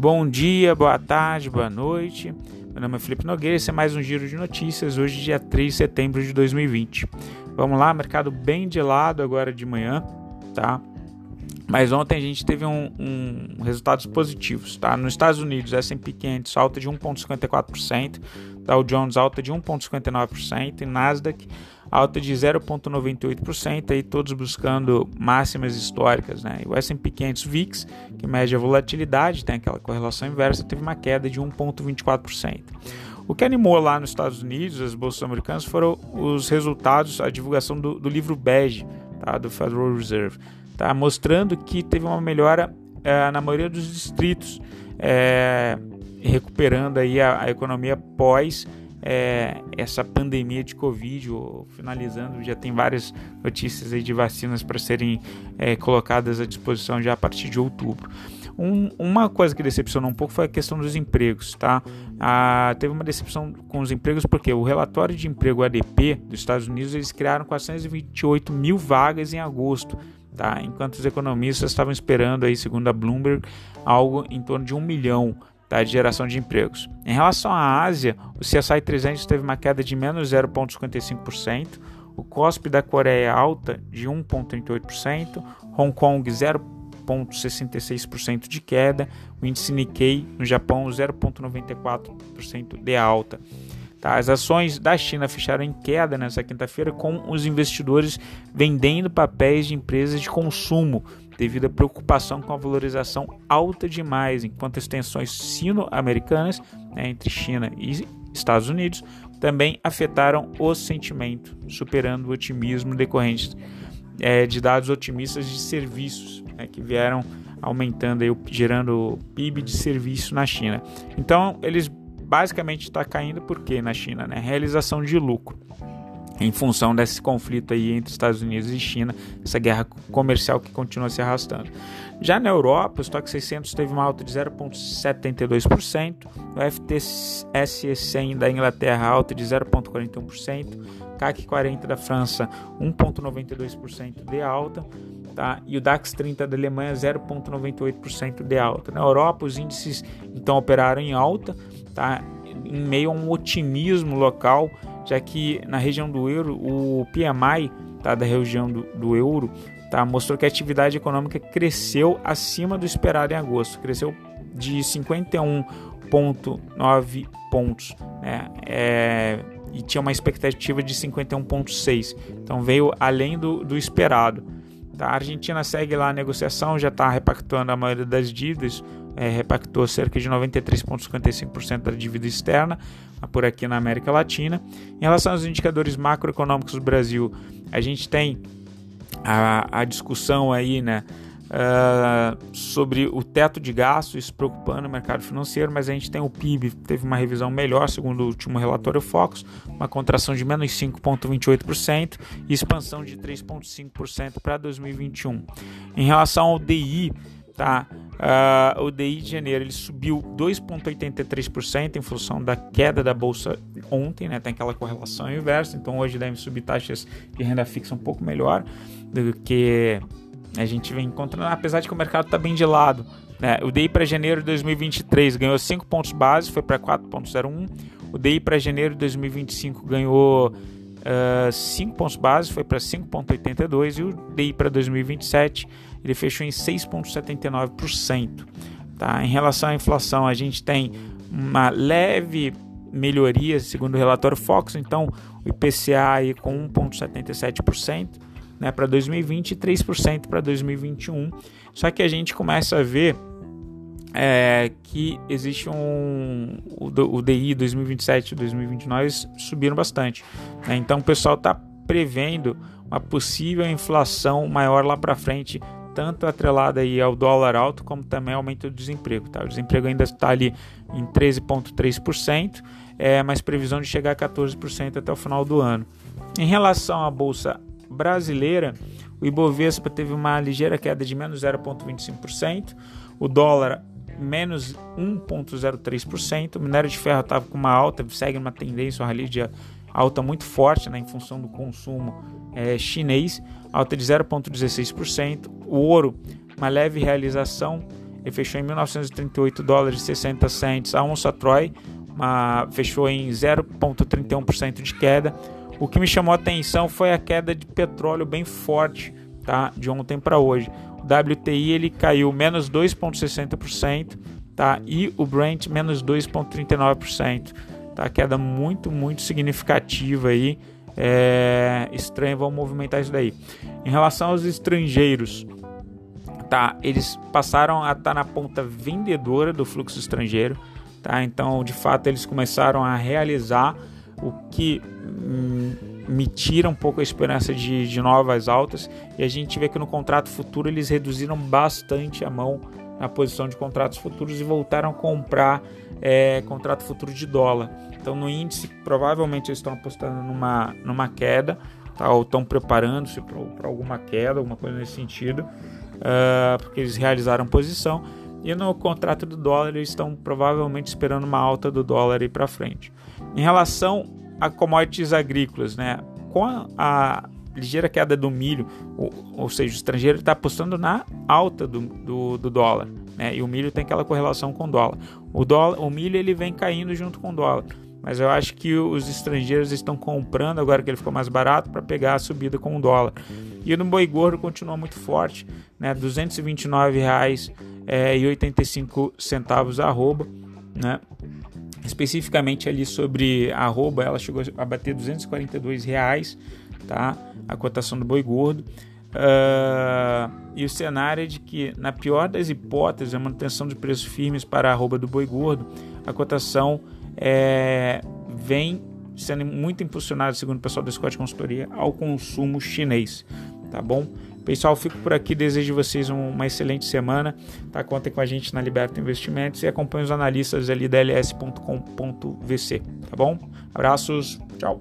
Bom dia, boa tarde, boa noite. Meu nome é Felipe Nogueira, esse é mais um giro de notícias, hoje dia 3 de setembro de 2020. Vamos lá, mercado bem de lado agora de manhã, tá? Mas ontem a gente teve um, um resultados positivos, tá? Nos Estados Unidos, S&P 500 alta de 1,54%, Dow Jones alta de 1,59% e Nasdaq alta de 0,98%, aí todos buscando máximas históricas, né? O S&P 500 VIX, que mede a volatilidade, tem aquela correlação inversa, teve uma queda de 1,24%. O que animou lá nos Estados Unidos, as bolsas americanas, foram os resultados, a divulgação do, do livro bege, tá? do Federal Reserve tá? mostrando que teve uma melhora é, na maioria dos distritos, é, recuperando aí a, a economia pós é, essa pandemia de Covid, finalizando, já tem várias notícias aí de vacinas para serem é, colocadas à disposição já a partir de outubro. Um, uma coisa que decepcionou um pouco foi a questão dos empregos, tá? Ah, teve uma decepção com os empregos porque o relatório de emprego ADP dos Estados Unidos eles criaram 428 mil vagas em agosto, tá? Enquanto os economistas estavam esperando aí, segundo a Bloomberg, algo em torno de um milhão tá, de geração de empregos. Em relação à Ásia, o CSI 300 teve uma queda de menos 0,55%, o COSP da Coreia é alta de 1,38%, Hong Kong 0,66% de queda, o índice Nikkei no Japão 0,94% de alta. Tá, as ações da China fecharam em queda nessa quinta-feira, com os investidores vendendo papéis de empresas de consumo, devido à preocupação com a valorização alta demais, enquanto as tensões sino-americanas né, entre China e Estados Unidos também afetaram o sentimento, superando o otimismo decorrente é, de dados otimistas de serviços né, que vieram aumentando, aí, gerando PIB de serviço na China. Então, eles basicamente está caindo porque na China, né? Realização de lucro em função desse conflito aí entre Estados Unidos e China, essa guerra comercial que continua se arrastando. Já na Europa, o estoque 600 teve uma alta de 0,72%, o FTSE 100 da Inglaterra alta de 0,41%, CAC 40 da França 1,92% de alta, tá? E o DAX 30 da Alemanha 0,98% de alta. Na Europa, os índices então operaram em alta, tá? em meio a um otimismo local, já que na região do euro, o PMI tá? da região do, do euro tá? mostrou que a atividade econômica cresceu acima do esperado em agosto, cresceu de 51,9 pontos. Né? É, e tinha uma expectativa de 51,6, então veio além do, do esperado. Tá? A Argentina segue lá a negociação, já está repactuando a maioria das dívidas, é, repactou cerca de 93,55% da dívida externa por aqui na América Latina. Em relação aos indicadores macroeconômicos do Brasil, a gente tem a, a discussão aí, né? Uh, sobre o teto de gastos, isso preocupando o mercado financeiro, mas a gente tem o PIB, teve uma revisão melhor, segundo o último relatório Focus, uma contração de menos 5,28% e expansão de 3,5% para 2021. Em relação ao DI, tá? Uh, o DI de janeiro ele subiu 2,83% em função da queda da bolsa ontem, né? Tem aquela correlação inversa, então hoje devem subir taxas de renda fixa um pouco melhor do que a gente vem encontrando, apesar de que o mercado está bem de lado. Né? O DI para janeiro de 2023 ganhou 5 pontos base, foi para 4,01. O DI para janeiro de 2025 ganhou uh, 5 pontos base, foi para 5,82. E o DI para 2027 ele fechou em 6,79%. Tá? Em relação à inflação, a gente tem uma leve melhoria, segundo o relatório Fox, então o IPCA aí com 1,77% né, para 2020 e 3% para 2021. Só que a gente começa a ver é, que existe um. O, o DI 2027 e 2029 subiram bastante. Né? Então o pessoal está prevendo uma possível inflação maior lá para frente tanto atrelada aí ao dólar alto, como também ao aumento do desemprego. Tá? O desemprego ainda está ali em 13,3%, é, mas previsão de chegar a 14% até o final do ano. Em relação à Bolsa Brasileira, o Ibovespa teve uma ligeira queda de menos 0,25%, o dólar menos 1,03%, o minério de ferro estava com uma alta, segue uma tendência, uma rally de alta muito forte né, em função do consumo é, chinês, alta de 0,16%. O ouro, uma leve realização, fechou em 1938 dólares e 60 cents a onça Troy, uma, fechou em 0,31% de queda. O que me chamou a atenção foi a queda de petróleo bem forte, tá? De ontem para hoje. O WTI ele caiu menos 2,60%, tá? E o Brent menos 2,39%, tá? Queda muito, muito significativa aí. É estranho, vamos movimentar isso daí. Em relação aos estrangeiros, tá? Eles passaram a estar tá na ponta vendedora do fluxo estrangeiro, tá? Então, de fato, eles começaram a realizar o que hum, me tira um pouco a esperança de, de novas altas e a gente vê que no contrato futuro eles reduziram bastante a mão na posição de contratos futuros e voltaram a comprar é, contrato futuro de dólar. Então no índice provavelmente eles estão apostando numa, numa queda, tá? ou estão preparando-se para alguma queda, alguma coisa nesse sentido, uh, porque eles realizaram posição. E no contrato do dólar eles estão provavelmente esperando uma alta do dólar para frente. Em relação a commodities agrícolas, né? com a, a ligeira queda do milho, ou, ou seja, o estrangeiro está apostando na alta do, do, do, dólar, né? E o milho tem aquela correlação com o dólar. O dólar, o milho ele vem caindo junto com o dólar, mas eu acho que os estrangeiros estão comprando agora que ele ficou mais barato para pegar a subida com o dólar. E no boi gordo continua muito forte, né? R$ 229,85 é, e 85 centavos arroba, né? Especificamente ali sobre arroba, ela chegou a bater 242 reais, tá? A cotação do boi gordo. Uh, e o cenário é de que, na pior das hipóteses, a manutenção de preços firmes para a arroba do boi gordo, a cotação é, vem sendo muito impulsionada, segundo o pessoal da Scott Consultoria, ao consumo chinês. Tá bom? Pessoal, fico por aqui. Desejo vocês uma excelente semana. Tá? Contem com a gente na Liberta Investimentos e acompanhe os analistas ali da ls.com.vc. Tá bom? Abraços. Tchau.